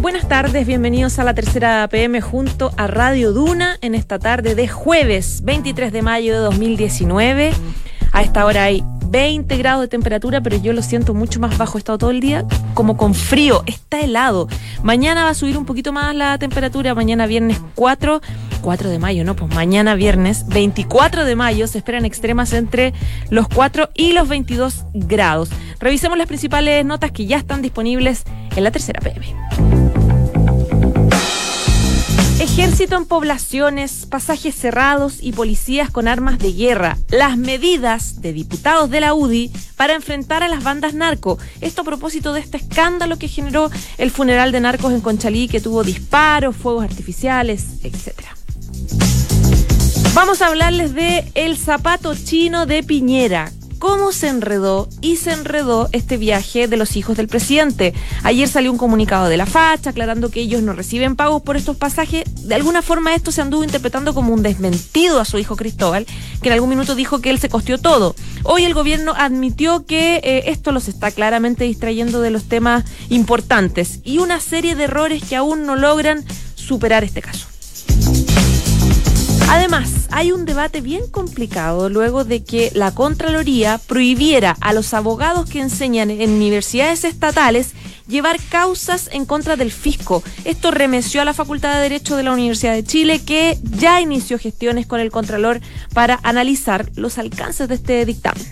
Buenas tardes, bienvenidos a la tercera PM junto a Radio Duna en esta tarde de jueves 23 de mayo de 2019. A esta hora hay 20 grados de temperatura, pero yo lo siento mucho más bajo. He estado todo el día como con frío, está helado. Mañana va a subir un poquito más la temperatura, mañana viernes 4, 4 de mayo, ¿no? Pues mañana viernes 24 de mayo se esperan extremas entre los 4 y los 22 grados. Revisemos las principales notas que ya están disponibles en la tercera PM. Ejército en poblaciones, pasajes cerrados y policías con armas de guerra. Las medidas de diputados de la UDI para enfrentar a las bandas narco. Esto a propósito de este escándalo que generó el funeral de narcos en Conchalí, que tuvo disparos, fuegos artificiales, etc. Vamos a hablarles de el zapato chino de Piñera cómo se enredó y se enredó este viaje de los hijos del presidente. Ayer salió un comunicado de la facha aclarando que ellos no reciben pagos por estos pasajes. De alguna forma esto se anduvo interpretando como un desmentido a su hijo Cristóbal, que en algún minuto dijo que él se costeó todo. Hoy el gobierno admitió que eh, esto los está claramente distrayendo de los temas importantes y una serie de errores que aún no logran superar este caso. Además, hay un debate bien complicado luego de que la Contraloría prohibiera a los abogados que enseñan en universidades estatales llevar causas en contra del fisco. Esto remeció a la Facultad de Derecho de la Universidad de Chile, que ya inició gestiones con el Contralor para analizar los alcances de este dictamen.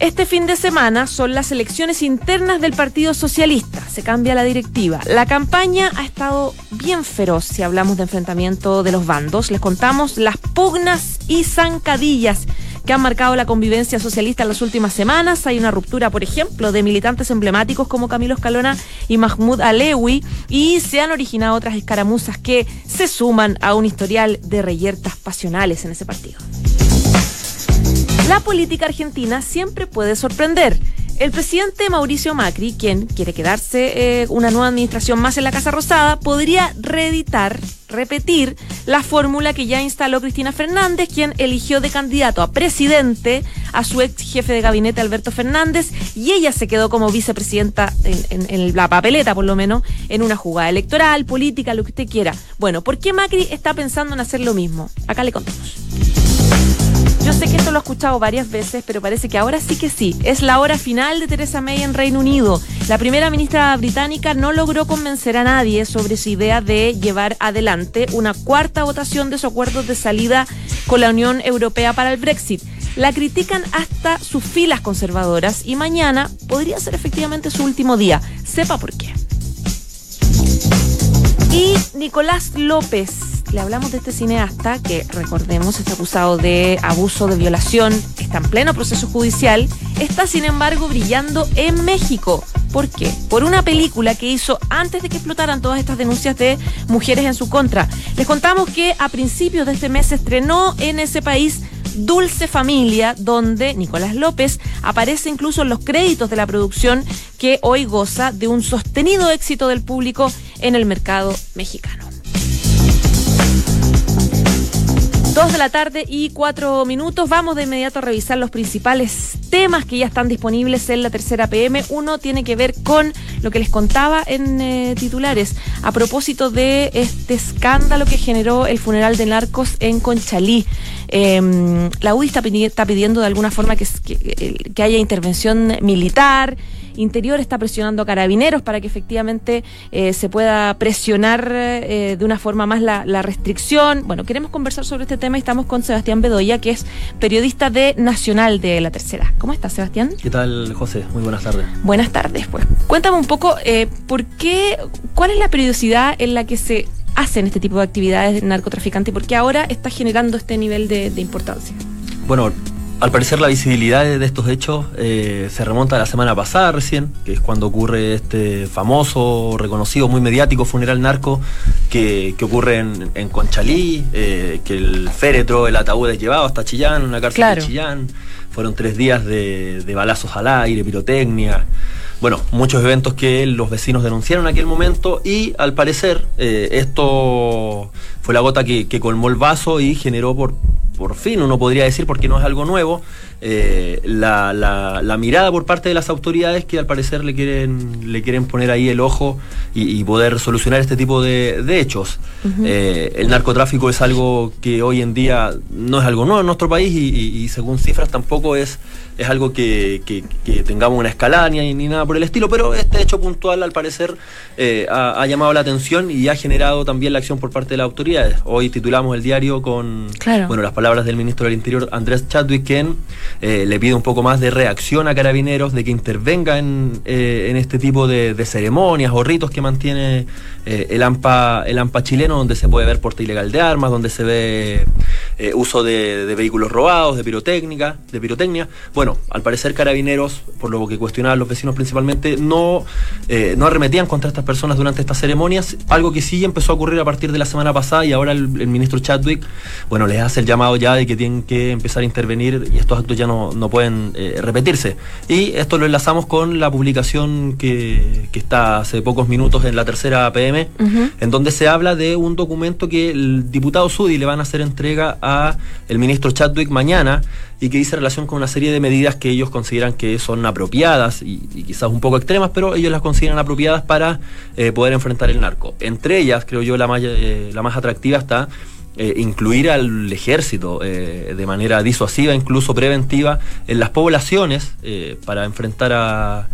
Este fin de semana son las elecciones internas del Partido Socialista. Se cambia la directiva. La campaña ha estado bien feroz si hablamos de enfrentamiento de los bandos. Les contamos las pugnas y zancadillas que han marcado la convivencia socialista en las últimas semanas. Hay una ruptura, por ejemplo, de militantes emblemáticos como Camilo Escalona y Mahmoud Alewi y se han originado otras escaramuzas que se suman a un historial de reyertas pasionales en ese partido. La política argentina siempre puede sorprender. El presidente Mauricio Macri, quien quiere quedarse eh, una nueva administración más en la Casa Rosada, podría reeditar, repetir la fórmula que ya instaló Cristina Fernández, quien eligió de candidato a presidente a su ex jefe de gabinete Alberto Fernández y ella se quedó como vicepresidenta en, en la papeleta, por lo menos, en una jugada electoral, política, lo que usted quiera. Bueno, ¿por qué Macri está pensando en hacer lo mismo? Acá le contamos. Yo sé que esto lo he escuchado varias veces, pero parece que ahora sí que sí. Es la hora final de Theresa May en Reino Unido. La primera ministra británica no logró convencer a nadie sobre su idea de llevar adelante una cuarta votación de su acuerdo de salida con la Unión Europea para el Brexit. La critican hasta sus filas conservadoras y mañana podría ser efectivamente su último día. Sepa por qué. Y Nicolás López le hablamos de este cineasta que, recordemos, está acusado de abuso, de violación, está en pleno proceso judicial, está sin embargo brillando en México. ¿Por qué? Por una película que hizo antes de que explotaran todas estas denuncias de mujeres en su contra. Les contamos que a principios de este mes se estrenó en ese país Dulce Familia, donde Nicolás López aparece incluso en los créditos de la producción que hoy goza de un sostenido éxito del público en el mercado mexicano. La tarde y cuatro minutos. Vamos de inmediato a revisar los principales temas que ya están disponibles en la tercera PM. Uno tiene que ver con lo que les contaba en eh, titulares a propósito de este escándalo que generó el funeral de narcos en Conchalí. Em, la UDI está, pidiendo de alguna forma que, que haya intervención militar. Interior está presionando a carabineros para que efectivamente eh, se pueda presionar eh, de una forma más la, restricción. Bueno, queremos conversar sobre este tema y estamos con Sebastián Bedoya, que es periodista de Nacional de La Tercera. ¿Cómo estás, Sebastián? ¿Qué tal, José? Muy buenas tardes. Buenas tardes, pues. Cuéntame un poco, eh, ¿por qué, cuál es la periodicidad en la que se hacen este tipo de actividades de narcotraficante y por qué ahora está generando este nivel de, de importancia? Bueno, Al parecer la visibilidad de estos hechos eh, se remonta a la semana pasada recién, que es cuando ocurre este famoso, reconocido, muy mediático funeral narco que, ocurre en, Conchalí, eh, que el féretro, el ataúd es llevado hasta Chillán, una cárcel de Chillán. Fueron tres días de, balazos al aire, pirotecnia. Bueno, muchos eventos que los vecinos denunciaron en aquel momento y al parecer eh, esto fue la gota que, que colmó el vaso y generó por por fin uno podría decir, porque no es algo nuevo, eh, la, la, mirada por parte de las autoridades que al parecer le quieren, le quieren poner ahí el ojo y, poder solucionar este tipo de, hechos. Eh, el narcotráfico es algo que hoy en día no es algo nuevo en nuestro país y según cifras tampoco es es algo que, tengamos una escalada ni, ni, nada por el estilo, pero este hecho puntual al parecer eh, ha, llamado la atención y ha generado también la acción por parte de las autoridades. Hoy titulamos el diario con bueno, las palabras del ministro del Interior, Andrés Chadwick, quien eh, le pide un poco más de reacción a carabineros, de que intervenga en, eh, este tipo de, ceremonias o ritos que mantiene el, AMPA, el AMPA chileno, donde se puede ver porte ilegal de armas, donde se ve uso de, de, vehículos robados, de pirotécnica, de pirotecnia. Bueno, al parecer Carabineros, por lo que cuestionaban los vecinos principalmente, no, eh, no arremetían contra estas personas durante estas ceremonias, algo que sí empezó a ocurrir a partir de la semana pasada y ahora el, ministro Chadwick, bueno, les hace el llamado ya de que tienen que empezar a intervenir y estos actos ya no, pueden eh, repetirse. Y esto lo enlazamos con la publicación que, está hace pocos minutos en la tercera PM, en donde se habla de un documento que el diputado Sudi le van a hacer entrega a el ministro Chadwick mañana y que dice relación con una serie de medidas que ellos consideran que son apropiadas y, quizás un poco extremas, pero ellos las consideran apropiadas para eh, poder enfrentar el narco. Entre ellas, creo yo, la más, eh, la más atractiva está eh, incluir al ejército de manera disuasiva, incluso preventiva, en las poblaciones para enfrentar a,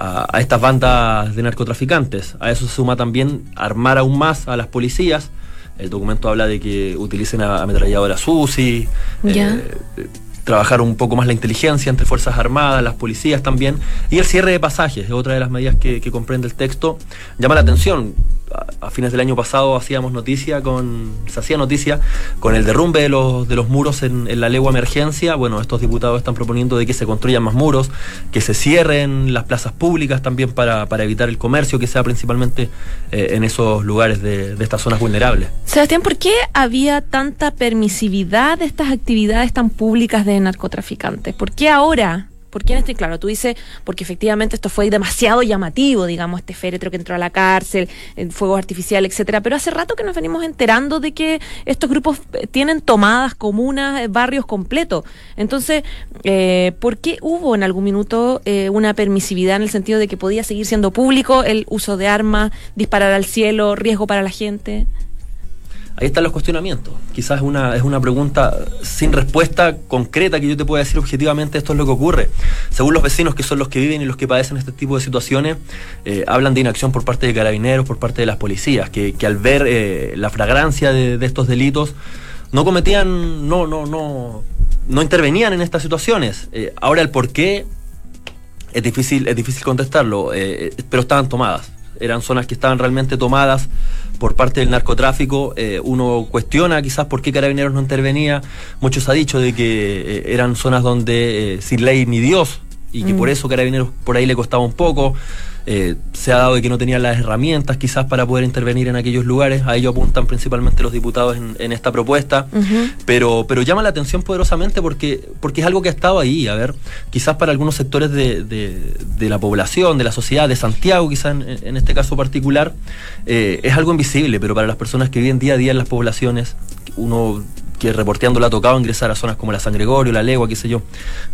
a, estas bandas de narcotraficantes. A eso se suma también armar aún más a las policías. El documento habla de que utilicen ametralladoras UCI, trabajar un poco más la inteligencia entre Fuerzas Armadas, las policías también, y el cierre de pasajes, es otra de las medidas que, que comprende el texto. Llama la atención, a, fines del año pasado hacíamos noticia con, se hacía noticia con el derrumbe de los, de los muros en, la legua emergencia. Bueno, estos diputados están proponiendo de que se construyan más muros, que se cierren las plazas públicas también para, evitar el comercio, que sea principalmente eh, en esos lugares de estas zonas vulnerables. Sebastián, ¿por qué había tanta permisividad de estas actividades tan públicas de narcotraficantes? ¿Por qué ahora? ¿Por qué en este? Claro, tú dices, porque efectivamente esto fue demasiado llamativo, digamos, este féretro que entró a la cárcel, el fuego artificial, etcétera. Pero hace rato que nos venimos enterando de que estos grupos eh, tienen tomadas comunas, eh, barrios completos. Entonces, eh, ¿por qué hubo en algún minuto una permisividad en el sentido de que podía seguir siendo público el uso de armas, disparar al cielo, riesgo para la gente? Ahí están los cuestionamientos. Quizás es una, es una pregunta sin respuesta concreta que yo te pueda decir objetivamente esto es lo que ocurre. Según los vecinos que son los que viven y los que padecen este tipo de situaciones, eh, hablan de inacción por parte de carabineros, por parte de las policías, que, al ver eh, la fragrancia de, estos delitos, no cometían, no, no, no, no intervenían en estas situaciones. Eh, ahora el por qué es difícil, es difícil contestarlo, pero estaban tomadas. Eran zonas que estaban realmente tomadas por parte del narcotráfico. Eh, uno cuestiona quizás por qué Carabineros no intervenía. Muchos ha dicho de que eh, eran zonas donde eh, sin ley ni Dios y que por mm. eso Carabineros por ahí le costaba un poco. Eh, se ha dado de que no tenían las herramientas quizás para poder intervenir en aquellos lugares, a ello apuntan principalmente los diputados en, esta propuesta, pero, pero llama la atención poderosamente porque, porque es algo que ha estado ahí, a ver, quizás para algunos sectores de, de, la población, de la sociedad, de Santiago quizás en, este caso particular, eh, es algo invisible, pero para las personas que viven día a día en las poblaciones, uno que reporteando le ha tocado ingresar a zonas como la San Gregorio, la Legua, qué sé yo,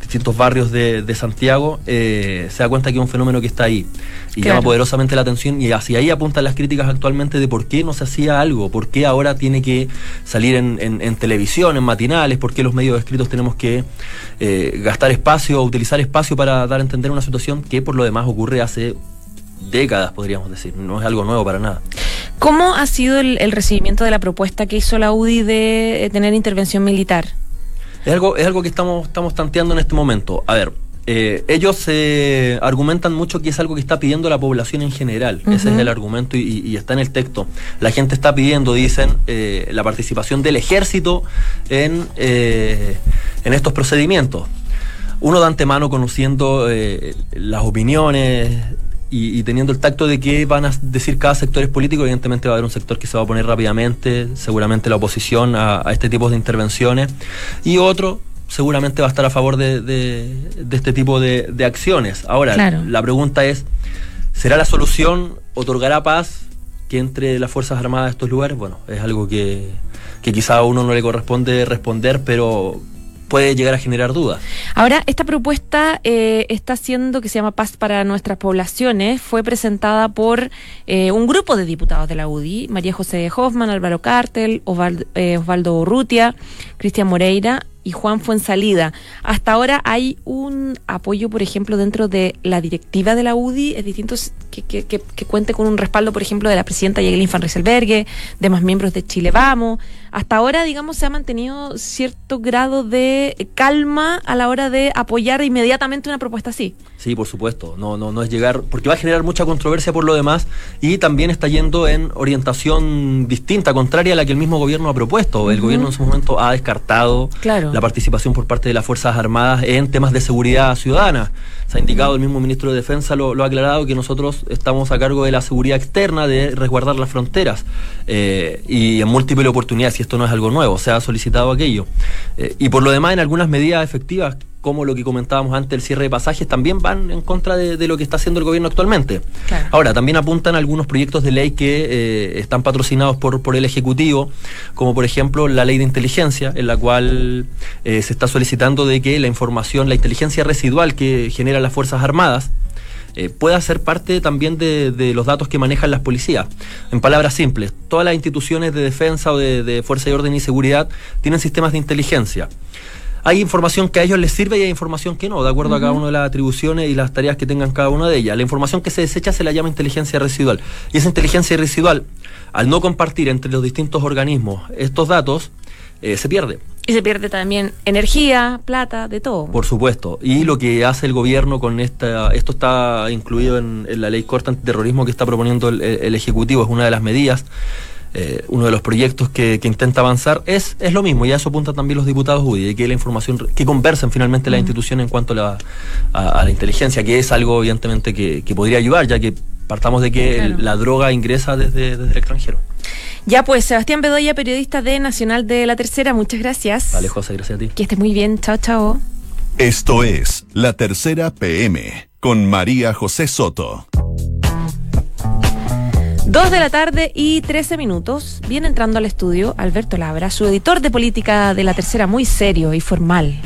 distintos barrios de, Santiago, eh, se da cuenta que es un fenómeno que está ahí. Y llama poderosamente la atención y hacia ahí apuntan las críticas actualmente de por qué no se hacía algo, por qué ahora tiene que salir en, televisión, en matinales, por qué los medios escritos tenemos que eh, gastar espacio, utilizar espacio para dar a entender una situación que por lo demás ocurre hace décadas, podríamos decir, no es algo nuevo para nada. ¿Cómo ha sido el, recibimiento de la propuesta que hizo la UDI de eh, tener intervención militar? Es algo, es algo que estamos, estamos tanteando en este momento. A ver, eh, ellos se argumentan mucho que es algo que está pidiendo la población en general. Ese es el argumento y, está en el texto. La gente está pidiendo, dicen, eh, la participación del ejército en, en estos procedimientos. Uno de antemano conociendo eh, las opiniones y, teniendo el tacto de qué van a decir cada sector político, evidentemente va a haber un sector que se va a poner rápidamente, seguramente la oposición a, este tipo de intervenciones, y otro seguramente va a estar a favor de, este tipo de, acciones. Ahora, la pregunta es, ¿será la solución, otorgará paz que entre las Fuerzas Armadas a estos lugares? Bueno, es algo que, que quizá a uno no le corresponde responder, pero puede llegar a generar dudas. Ahora, esta propuesta eh, está haciendo que se llama Paz para nuestras poblaciones. Fue presentada por eh, un grupo de diputados de la UDI, María José Hoffman, Álvaro Cartel, eh, Osvaldo Urrutia, Cristian Moreira y Juan Fuensalida. Hasta ahora hay un apoyo, por ejemplo, dentro de la directiva de la UDI, es distinto que, que, cuente con un respaldo, por ejemplo, de la presidenta Yegelin Van Rieselbergue, de más miembros de Chile Vamos. Hasta ahora, digamos, se ha mantenido cierto grado de calma a la hora de apoyar inmediatamente una propuesta así. Sí, por supuesto. No, no, no es llegar, porque va a generar mucha controversia por lo demás y también está yendo en orientación distinta, contraria a la que el mismo gobierno ha propuesto. El gobierno en su momento ha descartado claro la participación por parte de las Fuerzas Armadas en temas de seguridad ciudadana. Se ha indicado, el mismo ministro de Defensa lo, ha aclarado, que nosotros estamos a cargo de la seguridad externa, de resguardar las fronteras. Eh, y en múltiples oportunidades, y esto no es algo nuevo, se ha solicitado aquello. Eh, y por lo demás, en algunas medidas efectivas como lo que comentábamos antes, el cierre de pasajes, también van en contra de, lo que está haciendo el gobierno actualmente. Ahora, también apuntan algunos proyectos de ley que eh, están patrocinados por, por el Ejecutivo, como por ejemplo la ley de inteligencia, en la cual eh, se está solicitando de que la información, la inteligencia residual que generan las Fuerzas Armadas, eh, pueda ser parte también de, los datos que manejan las policías. En palabras simples, todas las instituciones de defensa o de, de fuerza de orden y seguridad tienen sistemas de inteligencia hay información que a ellos les sirve y hay información que no, de acuerdo a cada una de las atribuciones y las tareas que tengan cada una de ellas. La información que se desecha se la llama inteligencia residual. Y esa inteligencia residual, al no compartir entre los distintos organismos estos datos, eh, se pierde. Y se pierde también energía, plata, de todo. Por supuesto. Y lo que hace el gobierno con esta, esto está incluido en, la ley corta antiterrorismo que está proponiendo el Ejecutivo, es una de las medidas. Eh, uno de los proyectos que, intenta avanzar es, es lo mismo, y a eso apuntan también los diputados UDI, que la información, que conversen finalmente la institución en cuanto a la, inteligencia, que es algo evidentemente que, podría ayudar, ya que partamos de que la droga ingresa desde, el extranjero. Ya pues, Sebastián Bedoya, periodista de Nacional de la Tercera, muchas gracias. Vale, José, gracias a ti. Que estés muy bien, chao, chao. Esto es La Tercera PM con María José Soto. Dos de la tarde y trece minutos. Viene entrando al estudio Alberto Labra, su editor de política de la tercera, muy serio y formal.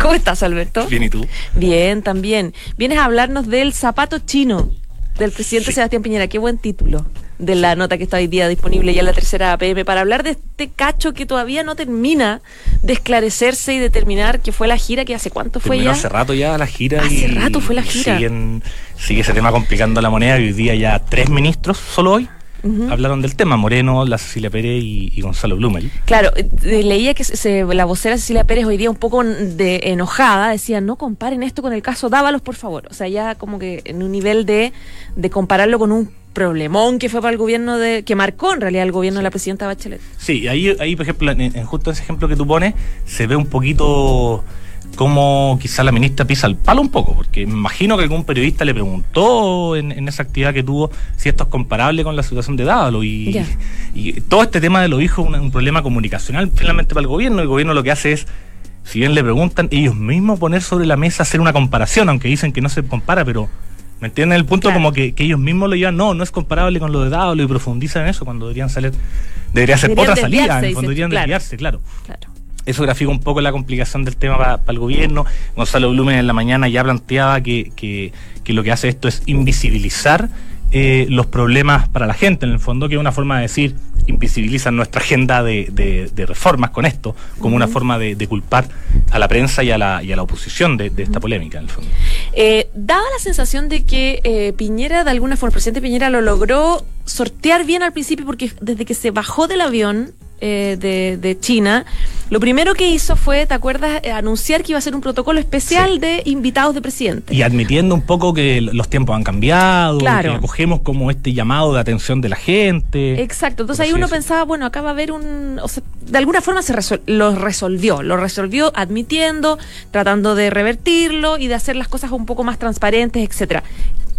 ¿Cómo estás, Alberto? Bien, ¿y tú? Bien, también. Vienes a hablarnos del zapato chino del presidente Sebastián Piñera. Qué buen título de la nota que está hoy día disponible ya en la tercera APM para hablar de este cacho que todavía no termina de esclarecerse y determinar que fue la gira, que hace cuánto fue ya. Hace rato ya la gira. Hace rato fue la gira. sigue ese tema complicando la moneda y hoy día ya tres ministros, solo hoy, hablaron del tema, Moreno, la Cecilia Pérez y, Gonzalo Blumel. Claro, eh, leía que se, la vocera Cecilia Pérez hoy día un poco de enojada, decía, no comparen esto con el caso Dávalos, por favor. O sea, ya como que en un nivel de, de compararlo con un problemón que fue para el gobierno de que marcó en realidad el gobierno de la presidenta Bachelet. Sí, ahí, ahí por ejemplo, en, justo ese ejemplo que tú pones, se ve un poquito como quizá la ministra pisa el palo un poco, porque me imagino que algún periodista le preguntó en, esa actividad que tuvo si esto es comparable con la situación de Dávalo y, y todo este tema de los hijos es un, problema comunicacional finalmente para el gobierno. El gobierno lo que hace es, si bien le preguntan, ellos mismos poner sobre la mesa, hacer una comparación, aunque dicen que no se compara, pero ¿Me entienden? El punto como que, ellos mismos lo llevan, no, no es comparable con lo de Dávalo y profundizan en eso cuando deberían salir, debería ser otra salida, cuando deberían desviarse, claro. claro. Eso grafica un poco la complicación del tema para, el gobierno. Gonzalo Blumen en la mañana ya planteaba que, que, que lo que hace esto es invisibilizar eh, los problemas para la gente, en el fondo, que es una forma de decir, invisibilizan nuestra agenda de, reformas con esto, como una forma de, culpar a la prensa y a la, y a la oposición de, esta polémica, en el fondo. Eh, daba la sensación de que eh, Piñera, de alguna forma, el presidente Piñera lo logró sortear bien al principio, porque desde que se bajó del avión, de, China, Lo primero que hizo fue, ¿te acuerdas?, eh, anunciar que iba a ser un protocolo especial de invitados de presidente. Y admitiendo un poco que los tiempos han cambiado, Claro. que acogemos como este llamado de atención de la gente. Exacto, entonces así uno pensaba, bueno, acá va a haber un... O sea, de alguna forma se resol- lo resolvió, lo resolvió admitiendo, tratando de revertirlo y de hacer las cosas un poco más transparentes, etcétera.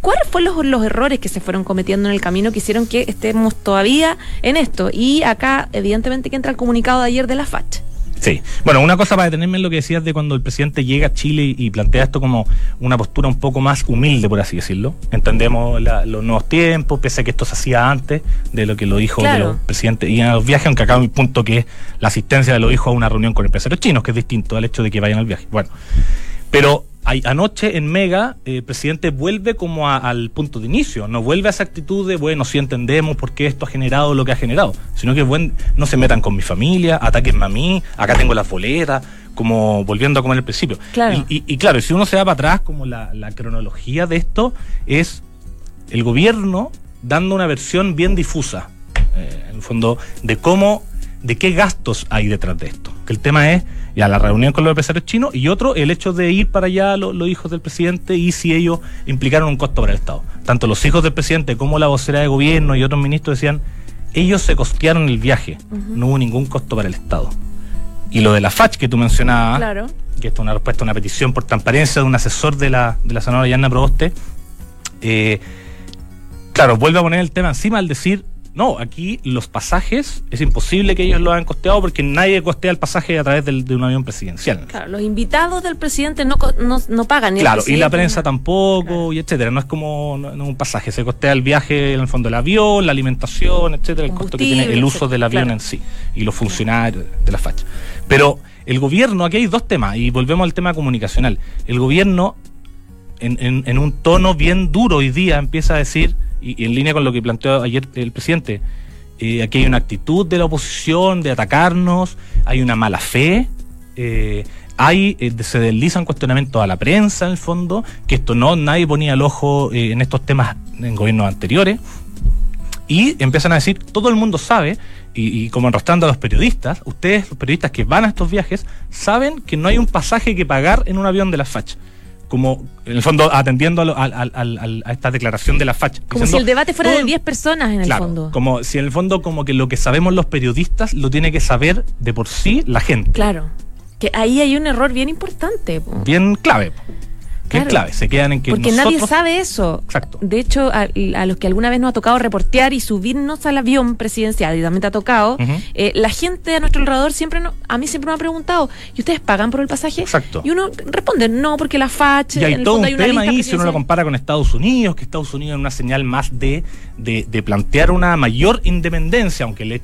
¿Cuáles fueron los, los errores que se fueron cometiendo en el camino que hicieron que estemos todavía en esto? Y acá, evidentemente, que entra el comunicado de ayer de la FACH. Sí. Bueno, una cosa para detenerme en lo que decías de cuando el presidente llega a Chile y, plantea esto como una postura un poco más humilde, por así decirlo. Entendemos la- los nuevos tiempos, pese a que esto se hacía antes de lo que lo dijo Claro. de los presidentes. Y en los viajes, aunque acá un punto que es la asistencia de los hijos a una reunión con empresarios chinos, que es distinto al hecho de que vayan al viaje. Bueno, pero anoche en Mega, eh, el presidente vuelve como a- al punto de inicio, no vuelve a esa actitud de, bueno, sí entendemos por qué esto ha generado lo que ha generado, sino que buen, no se metan con mi familia, ataquenme a mí, acá tengo las boletas, como volviendo a como en el principio. Claro. Y, y- y claro, si uno se va para atrás, como la, la cronología de esto es el gobierno dando una versión bien difusa, eh, en el fondo, de cómo, de qué gastos hay detrás de esto. Que el tema es ya la reunión con los empresarios chinos y otro, el hecho de ir para allá lo- los hijos del presidente y si ellos implicaron un costo para el Estado. Tanto los hijos del presidente como la vocera de gobierno y otros ministros decían, ellos se costearon el viaje, no hubo ningún costo para el Estado. Y lo de la FACH que tú mencionabas, Claro. que esto es una respuesta a una petición por transparencia de un asesor de la, de la senadora Yanna Proboste, eh, claro, vuelve a poner el tema encima al decir, no, aquí los pasajes es imposible que ellos lo hayan costeado porque nadie costea el pasaje a través del- de un avión presidencial. Claro, los invitados del presidente no, no, no pagan. Claro, y la prensa tampoco, Claro. y etcétera. No es como no, no es un pasaje, se costea el viaje, en el fondo, el avión, la alimentación, etcétera, el costo que tiene el uso del avión claro. en sí y los funcionarios de la facha. Pero el gobierno, aquí hay dos temas, y volvemos al tema comunicacional. El gobierno, en, en- en un tono bien duro hoy día, empieza a decir, y, en línea con lo que planteó ayer el presidente, eh, aquí hay una actitud de la oposición de atacarnos, hay una mala fe, eh, hay, eh, se deslizan cuestionamientos a la prensa en el fondo, que esto no, nadie ponía el ojo en estos temas en gobiernos anteriores, y empiezan a decir, todo el mundo sabe, y, como enrostrando a los periodistas, ustedes, los periodistas que van a estos viajes, saben que no hay un pasaje que pagar en un avión de la FACH. Como, en el fondo, atendiendo a, lo- al- al- a esta declaración de la FACH. Como si el debate fuera de el- 10 personas en el Claro, fondo. como si en el fondo como que lo que sabemos los periodistas lo tiene que saber de por sí la gente. Claro. Que ahí hay un error bien importante. po. Bien clave. po. Claro. clave. Se quedan en que Porque nosotros... nadie sabe eso. Exacto. De hecho, a, a los que alguna vez nos ha tocado reportear y subirnos al avión presidencial, y también te ha tocado, eh, la gente a nuestro alrededor siempre, no- a mí siempre me ha preguntado, ¿y ustedes pagan por el pasaje? Exacto. Y uno responde, no, porque la FACH, Y hay en el todo fondo un hay una tema ahí, si uno lo compara con Estados Unidos, que Estados Unidos es una señal más de, de, de plantear una mayor independencia, aunque le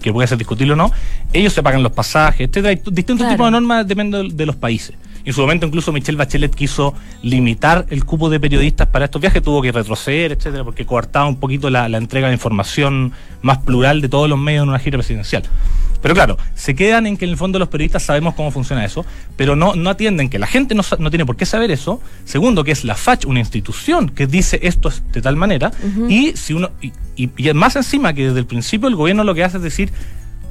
que puede ser discutible o no, ellos se pagan los pasajes, etcétera. Distintos Claro. tipos de normas depende de, de los países. Y en su momento incluso Michelle Bachelet quiso limitar el cupo de periodistas para estos viajes, tuvo que retroceder, etcétera, porque coartaba un poquito la, la entrega de información más plural de todos los medios en una gira presidencial. Pero claro, se quedan en que en el fondo los periodistas sabemos cómo funciona eso, pero no, no atienden que la gente no, no tiene por qué saber eso. Segundo, que es la FACH, una institución que dice esto es de tal manera. Y si uno y, y- y más encima que desde el principio el gobierno lo que hace es decir,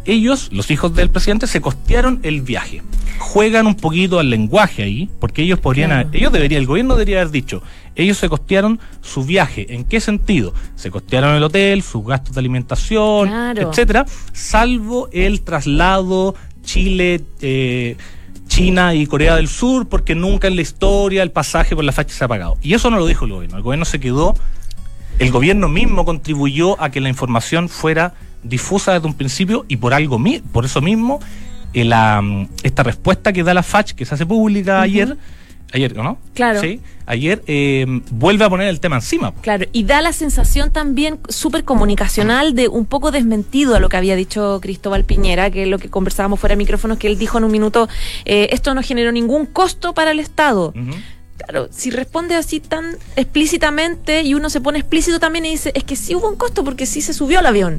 ellos, los hijos del presidente, se costearon el viaje. Juegan un poquito al lenguaje ahí, porque ellos podrían, Claro. haber- ellos deberían, el gobierno debería haber dicho, ellos se costearon su viaje. ¿En qué sentido? Se costearon el hotel, sus gastos de alimentación, Claro. etcétera, salvo el traslado Chile, eh, China y Corea del Sur, porque nunca en la historia el pasaje por la facha se ha pagado. Y eso no lo dijo el gobierno. El gobierno se quedó, el gobierno mismo contribuyó a que la información fuera difusa desde un principio y por algo por eso mismo eh, la, mm, esta respuesta que da la FACH, que se hace pública ayer, ayer, ¿no? Claro. Sí, ayer eh, vuelve a poner el tema encima. Claro, y da la sensación también súper comunicacional de un poco desmentido a lo que había dicho Cristóbal Piñera, que lo que conversábamos fuera de micrófonos, que él dijo en un minuto, eh, esto no generó ningún costo para el Estado. Claro, si responde así tan explícitamente y uno se pone explícito también y dice, es que sí hubo un costo porque sí se subió al avión.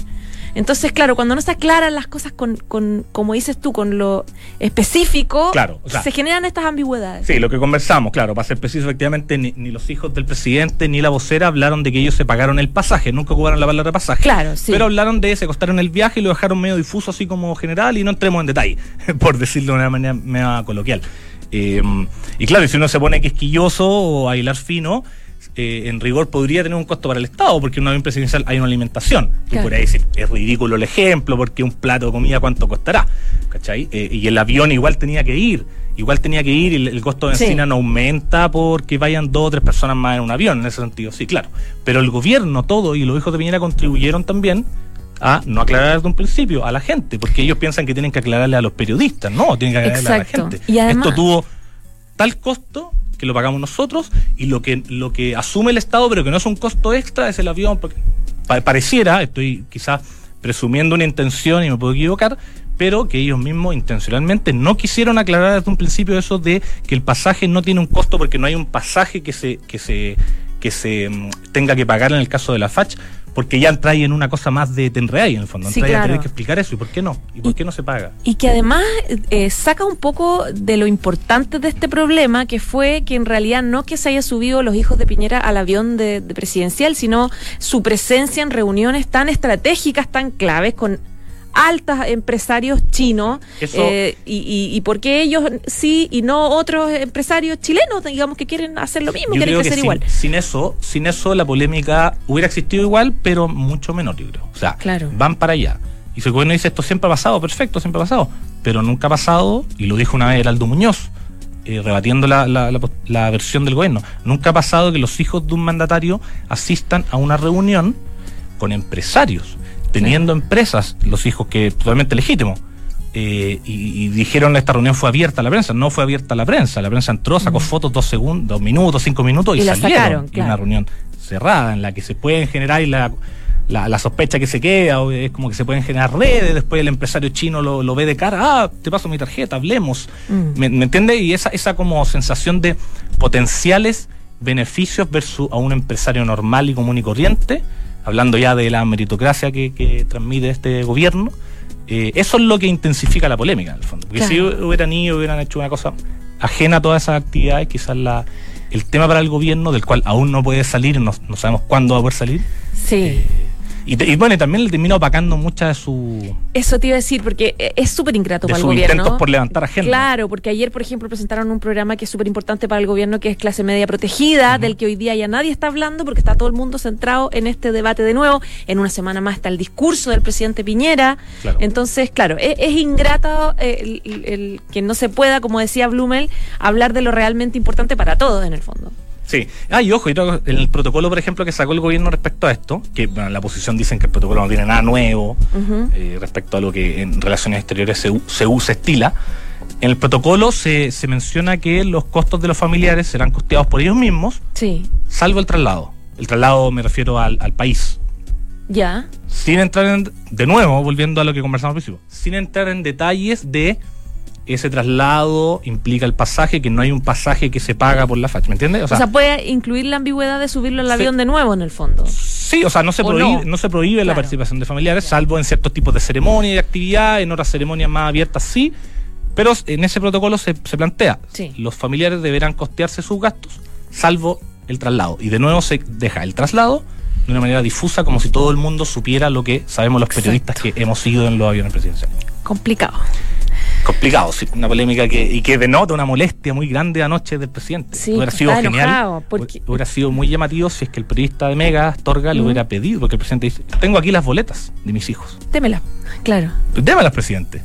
Entonces, claro, cuando no se aclaran las cosas con, con como dices tú, con lo específico, Claro, o sea- se generan estas ambigüedades. Sí, lo que conversamos, claro, para ser preciso, efectivamente, ni, ni los hijos del presidente ni la vocera hablaron de que ellos se pagaron el pasaje, nunca ocuparon la palabra pasaje. Claro, sí. Pero hablaron de se costaron el viaje y lo dejaron medio difuso, así como general, y no entremos en detalle, por decirlo de una manera media coloquial. Eh, y claro, si uno se pone quisquilloso o a hilar fino, eh, en rigor podría tener un costo para el Estado, porque en un avión presidencial hay una alimentación. Y Claro. por ahí decir, es ridículo el ejemplo, porque un plato de comida, ¿cuánto costará? ¿Cachai? Eh, y el avión igual tenía que ir. Igual tenía que ir y el, el costo de Sí. benzina no aumenta porque vayan dos o tres personas más en un avión, en ese sentido, sí, claro. Pero el gobierno, todo, y los hijos de Piñera contribuyeron también a no aclarar desde un principio a la gente, porque ellos piensan que tienen que aclararle a los periodistas, no, tienen que aclararle Exacto. a la gente. Y además- Esto tuvo tal costo que lo pagamos nosotros y lo que lo que asume el Estado, pero que no es un costo extra, es el avión. Porque pa- pareciera, estoy quizás presumiendo una intención y me puedo equivocar, pero que ellos mismos intencionalmente no quisieron aclarar desde un principio eso de que el pasaje no tiene un costo porque no hay un pasaje que se que se que se mm, tenga que pagar en el caso de la FACH, porque ya entra ahí en una cosa más de tenreay en el fondo. Sí, ahí a claro. tener que explicar eso y por qué no, y por Y- qué no se paga. Y que además eh, saca un poco de lo importante de este problema, que fue que en realidad no que se haya subido los hijos de Piñera al avión de, de presidencial, sino su presencia en reuniones tan estratégicas, tan claves, con altos empresarios chinos, eh, y, y, y por qué ellos sí y no otros empresarios chilenos, digamos, que quieren hacer lo mismo, Yo quieren creo que crecer sin, igual. sin eso, sin eso la polémica hubiera existido igual, pero mucho menor, yo creo. O sea, Claro. van para allá. Y si el gobierno dice esto siempre ha pasado, perfecto, siempre ha pasado. Pero nunca ha pasado, y lo dijo una vez Heraldo Muñoz, eh, rebatiendo la, la- la la versión del gobierno. Nunca ha pasado que los hijos de un mandatario asistan a una reunión con empresarios, teniendo empresas, los hijos que totalmente legítimo. Eh, y, y dijeron esta reunión fue abierta a la prensa, no fue abierta a la prensa, la prensa entró, sacó fotos dos segundos, dos minutos, cinco minutos y, Y salieron. sacaron, Y claro. una reunión cerrada en la que se pueden generar y la, la, la sospecha que se queda, o es como que se pueden generar redes, después el empresario chino lo, lo ve de cara, ah, te paso mi tarjeta, hablemos. Mm. ¿Me, me entiende? Y esa, esa como sensación de potenciales beneficios versus a un empresario normal y común y corriente, hablando ya de la meritocracia que, que transmite este gobierno, eh, eso es lo que intensifica la polémica, en el fondo. Porque Claro. si hubieran ido, hubieran hecho una cosa ajena a todas esas actividades, quizás la, el tema para el gobierno, del cual aún no puede salir, no, no sabemos cuándo va a poder salir, Sí. Y, te- y bueno, y también le termina opacando mucha de su Eso te iba a decir, porque eh, es súper ingrato de para el sus gobierno. intentos por levantar agenda. Claro, porque ayer, por ejemplo, presentaron un programa que es súper importante para el gobierno, que es clase media protegida, del que hoy día ya nadie está hablando, porque está todo el mundo centrado en este debate de nuevo. En una semana más está el discurso del presidente Piñera. Claro. Entonces, claro, es, es ingrato eh, el, el- el que no se pueda, como decía Blumel, hablar de lo realmente importante para todos, en el fondo. Sí. Ah, y ojo, y en el protocolo, por ejemplo, que sacó el gobierno respecto a esto, que bueno, en la oposición dicen que el protocolo no tiene nada nuevo eh, respecto a lo que en relaciones exteriores se, usa, estila. En el protocolo se, se menciona que los costos de los familiares serán costeados por ellos mismos, Sí, salvo el traslado. El traslado me refiero al, al país. ya. Sin entrar en, de nuevo, volviendo a lo que conversamos al principio, sin entrar en detalles de ese traslado implica el pasaje, que no hay un pasaje que se paga por la facha, ¿me entiendes? O sea, puede incluir la ambigüedad de subirlo al Sí. avión de nuevo, en el fondo. Sí, o sea, no se O prohíbe, no. no. se prohíbe la participación de familiares, salvo en ciertos tipos de ceremonias y de actividades, en otras ceremonias más abiertas sí, pero en ese protocolo se, se plantea, Sí. los familiares deberán costearse sus gastos, salvo el traslado. Y de nuevo se deja el traslado de una manera difusa, como si todo el mundo supiera lo que sabemos los periodistas que hemos ido en los aviones presidenciales. Complicado. Complicado, sí, una polémica que, y que denota una molestia muy grande anoche del presidente. Sí, hubiera sido genial, porque- hubiera sido muy llamativo si es que el periodista de Mega, Astorga, le Mm. hubiera pedido, porque el presidente dice, tengo aquí las boletas de mis hijos. Démela. Claro. Démalas, presidente.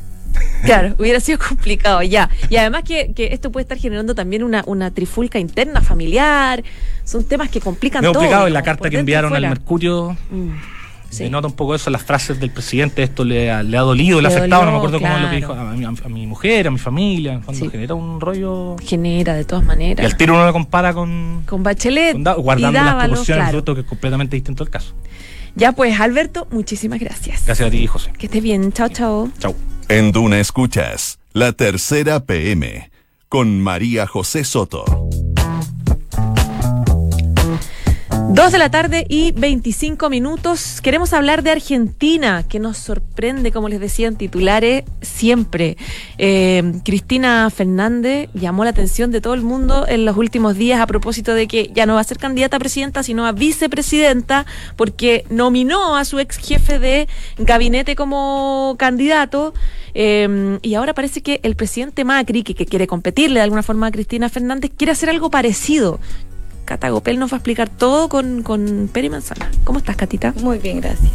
Claro, hubiera sido complicado ya. Y además que, que esto puede estar generando también una, una trifulca interna familiar. Son temas que complican Me todo. complicado en la carta que enviaron al. Mercurio. Mm, sí. Denota un poco eso, las frases del presidente, esto le ha, le ha dolido, le ha afectado, no me acuerdo cómo es lo que dijo a mi, a mi mujer, a mi familia, en el fondo Sí. genera un rollo... Genera de todas Y maneras. al tiro uno lo compara con... Con Bachelet con Da- y guardando las proporciones claro. fruto que es completamente distinto al caso. Ya pues, Alberto, muchísimas gracias. Gracias a ti, José. Que estés bien. Chao, chao. Chau. En Duna Escuchas, la tercera PM, con María José Soto. Dos de la tarde y 25 minutos. Queremos hablar de Argentina, que nos sorprende, como les decía en titulares, siempre. Eh, Cristina Fernández llamó la atención de todo el mundo en los últimos días a propósito de que ya no va a ser candidata a presidenta, sino a vicepresidenta, porque nominó a su ex jefe de gabinete como candidato. Eh, y ahora parece que el presidente Macri, que, que quiere competirle de alguna forma a Cristina Fernández, quiere hacer algo parecido. Cata Gopel nos va a explicar todo con, con Peri Manzana. ¿Cómo estás, Catita? Muy bien, gracias.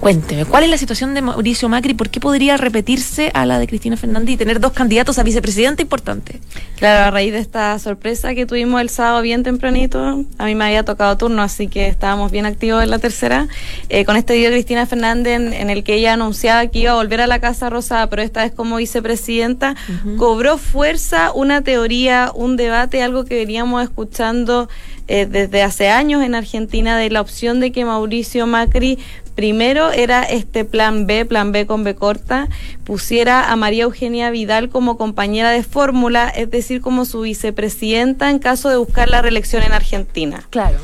Cuénteme, ¿cuál es la situación de Mauricio Macri? ¿Por qué podría repetirse a la de Cristina Fernández y tener dos candidatos a vicepresidente importante? Claro, a raíz de esta sorpresa que tuvimos el sábado bien tempranito, a mí me había tocado turno, así que estábamos bien activos en la tercera, eh, con este video de Cristina Fernández en, el que ella anunciaba que iba a volver a la Casa Rosada, pero esta vez como vicepresidenta, cobró fuerza una teoría, un debate, algo que veníamos escuchando eh, desde hace años en Argentina de la opción de que Mauricio Macri primero era este plan B, plan B con B corta, pusiera a María Eugenia Vidal como compañera de fórmula, es decir, como su vicepresidenta en caso de buscar la reelección en Argentina. Claro.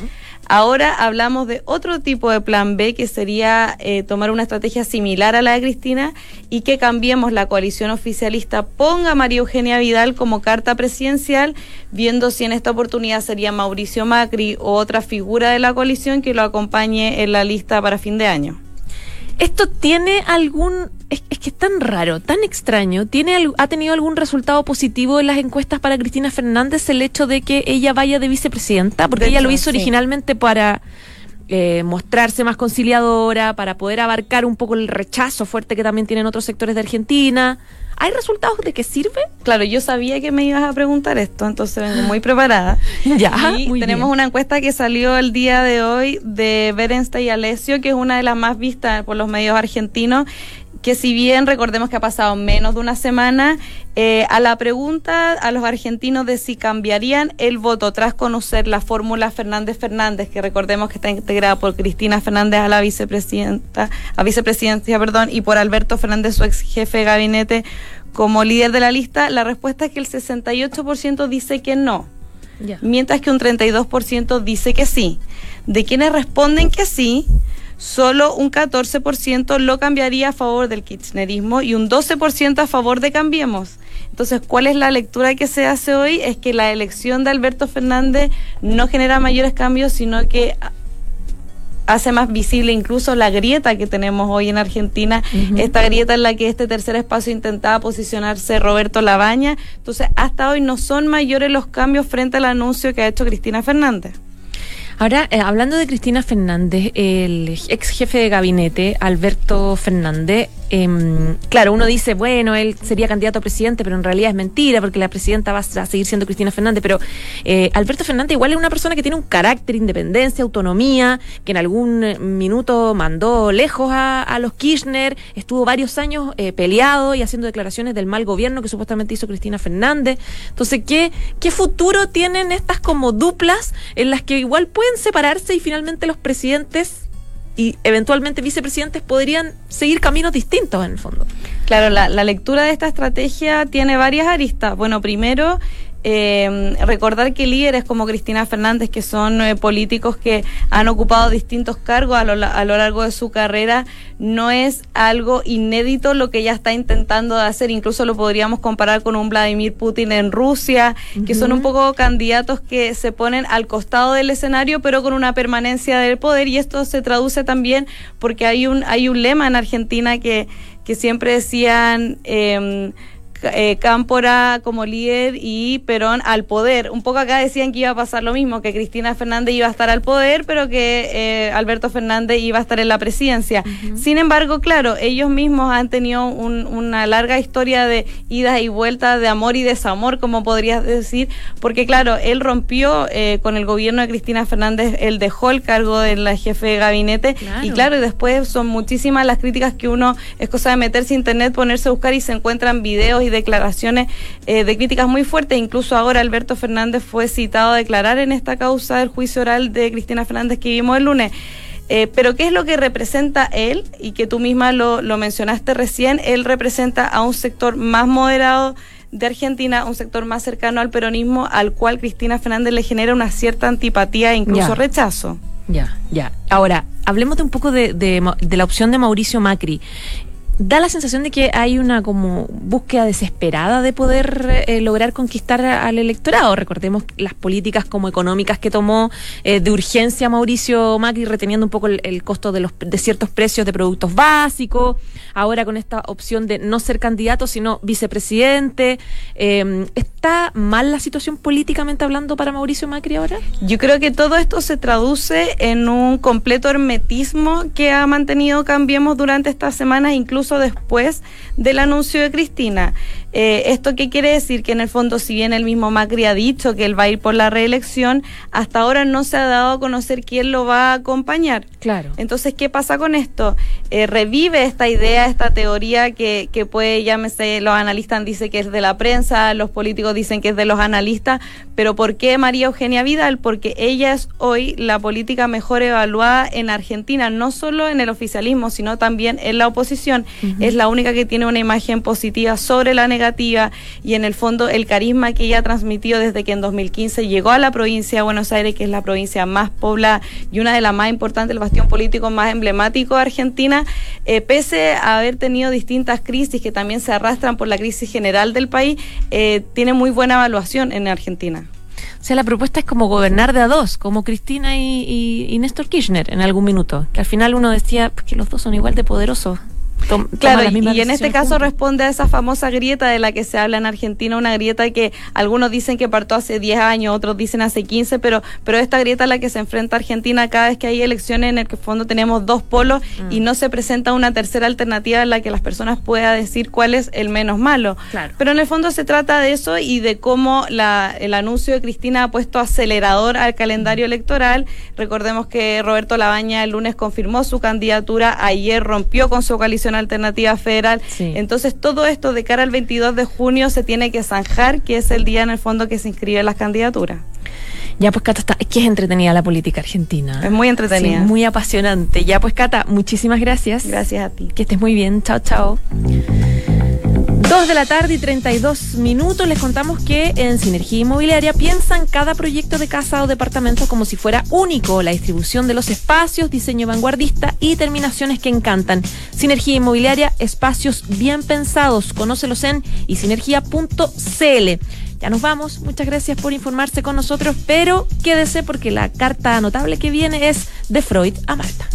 Ahora hablamos de otro tipo de plan B, que sería eh, tomar una estrategia similar a la de Cristina y que cambiemos la coalición oficialista, ponga a María Eugenia Vidal como carta presidencial, viendo si en esta oportunidad sería Mauricio Macri o otra figura de la coalición que lo acompañe en la lista para fin de año. ¿Esto tiene algún... Es, que es tan raro, tan extraño. ¿Tiene, ¿Ha tenido algún resultado positivo en las encuestas para Cristina Fernández el hecho de que ella vaya de vicepresidenta? Porque ella lo hizo originalmente para... Eh, mostrarse más conciliadora, para poder abarcar un poco el rechazo fuerte que también tienen otros sectores de Argentina. ¿Hay resultados de que sirve? Claro, yo sabía que me ibas a preguntar esto, entonces vengo muy preparada. ya, y tenemos una encuesta que salió el día de hoy de Berenstein y Alessio, que es una de las más vistas por los medios argentinos que si bien recordemos que ha pasado menos de una semana, eh, a la pregunta a los argentinos de si cambiarían el voto tras conocer la fórmula Fernández Fernández, que recordemos que está integrada por Cristina Fernández a la vicepresidenta, a vicepresidencia, perdón, y por Alberto Fernández, su ex jefe de gabinete, como líder de la lista, la respuesta es que el 68% dice que no. Mientras que un 32% dice que sí. De quienes responden que sí, solo un 14% lo cambiaría a favor del kirchnerismo y un 12% a favor de Cambiemos. Entonces, ¿cuál es la lectura que se hace hoy? Es que la elección de Alberto Fernández no genera mayores cambios, sino que hace más visible incluso la grieta que tenemos hoy en Argentina, esta grieta en la que este tercer espacio intentaba posicionarse Roberto Labaña. Entonces, hasta hoy no son mayores los cambios frente al anuncio que ha hecho Cristina Fernández. Ahora, eh, hablando de Cristina Fernández, el ex jefe de gabinete, Alberto Fernández, Em, claro, uno dice, bueno, él sería candidato a presidente, pero en realidad es mentira, porque la presidenta va a seguir siendo Cristina Fernández, pero eh, Alberto Fernández igual es una persona que tiene un carácter, independencia, autonomía, que en algún eh, minuto mandó lejos a, los Kirchner, estuvo varios años eh, peleado y haciendo declaraciones del mal gobierno que supuestamente hizo Cristina Fernández. Entonces, ¿qué, ¿qué futuro tienen estas como duplas en las que igual pueden separarse y finalmente los presidentes y eventualmente vicepresidentes podrían seguir caminos distintos en el fondo. Claro, la, lectura de esta estrategia tiene varias aristas. Bueno, primero eh, recordar que líderes como Cristina Fernández, que son eh, políticos que han ocupado distintos cargos a lo, a lo, largo de su carrera, no es algo inédito lo que ella está intentando hacer. Incluso lo podríamos comparar con un Vladimir Putin en Rusia, que son un poco candidatos que se ponen al costado del escenario, pero con una permanencia del poder. Y esto se traduce también porque hay un, hay un lema en Argentina que, que siempre decían... Eh, eh, Cámpora como líder y Perón al poder. Un poco acá decían que iba a pasar lo mismo, que Cristina Fernández iba a estar al poder, pero que eh, Alberto Fernández iba a estar en la presidencia. Sin embargo, claro, ellos mismos han tenido una larga historia de idas y vueltas, de amor y desamor, como podrías decir, porque claro, él rompió eh, con el gobierno de Cristina Fernández, él dejó el cargo de la jefe de gabinete y claro, y después son muchísimas las críticas que uno, es cosa de meterse a internet, ponerse a buscar y se encuentran videos y declaraciones eh, de críticas muy fuertes. Incluso ahora Alberto Fernández fue citado a declarar en esta causa del juicio oral de Cristina Fernández que vimos el lunes. Eh, pero ¿qué es lo que representa él? Y que tú misma lo, lo mencionaste recién, él representa a un sector más moderado de Argentina, un sector más cercano al peronismo, al cual Cristina Fernández le genera una cierta antipatía e incluso rechazo. Ya, ya. Ahora, hablemos de un poco de, de, de la opción de Mauricio Macri da la sensación de que hay una como búsqueda desesperada de poder eh, lograr conquistar al electorado. Recordemos las políticas como económicas que tomó eh, de urgencia Mauricio Macri, reteniendo un poco el, costo de, los, de ciertos precios de productos básicos. Ahora con esta opción de no ser candidato, sino vicepresidente. Eh, ¿Está mal la situación políticamente hablando para Mauricio Macri ahora? Yo creo que todo esto se traduce en un completo hermetismo que ha mantenido Cambiemos durante estas semanas, incluso después del anuncio de Cristina. Eh, ¿Esto qué quiere decir? Que en el fondo, si bien el mismo Macri ha dicho que él va a ir por la reelección, hasta ahora no se ha dado a conocer quién lo va a acompañar. Claro. Entonces, ¿qué pasa con esto? Eh, revive esta idea, esta teoría que, que puede, llámese, los analistas dicen que es de la prensa, los políticos dicen que es de los analistas, pero ¿por qué María Eugenia Vidal? Porque ella es hoy la política mejor evaluada en Argentina, no solo en el oficialismo, sino también en la oposición. Es la única que tiene una imagen positiva sobre la negativa y en el fondo el carisma que ella transmitió desde que en 2015 llegó a la provincia de Buenos Aires, que es la provincia más poblada y una de las más importantes, el bastión político más emblemático de Argentina, eh, pese a haber tenido distintas crisis que también se arrastran por la crisis general del país, eh, tiene muy buena evaluación en Argentina. O sea, la propuesta es como gobernar de a dos, como Cristina y, y Néstor Kirchner en algún minuto, que al final uno decía pues, que los dos son igual de poderosos claro, y, en este caso responde a esa famosa grieta de la que se habla en Argentina, una grieta que algunos dicen que partió hace 10 años, otros dicen hace 15, pero, pero esta grieta es la que se enfrenta Argentina cada vez que hay elecciones en el que fondo tenemos dos polos y mm. no se presenta una tercera alternativa en la que las personas puedan decir cuál es el menos malo. Pero en el fondo se trata de eso y de cómo la, el anuncio de Cristina ha puesto acelerador al calendario electoral. Recordemos que Roberto Labaña el lunes confirmó su candidatura, ayer rompió con su coalición alternativa federal. Entonces, todo esto de cara al 22 de junio se tiene que zanjar, que es el día en el fondo que se inscribe las candidaturas. Ya pues Cata, está, es que es entretenida la política argentina. Es muy entretenida. muy apasionante. Ya pues Cata, muchísimas gracias. Gracias a ti. Que estés muy bien. Chao, chao. Dos de la tarde y 32 minutos les contamos que en Sinergia Inmobiliaria piensan cada proyecto de casa o departamento como si fuera único. La distribución de los espacios, diseño vanguardista y terminaciones que encantan. Sinergia Inmobiliaria, espacios bien pensados. Conócelos en y Ya nos vamos. Muchas gracias por informarse con nosotros, pero quédese porque la carta notable que viene es de Freud a Marta.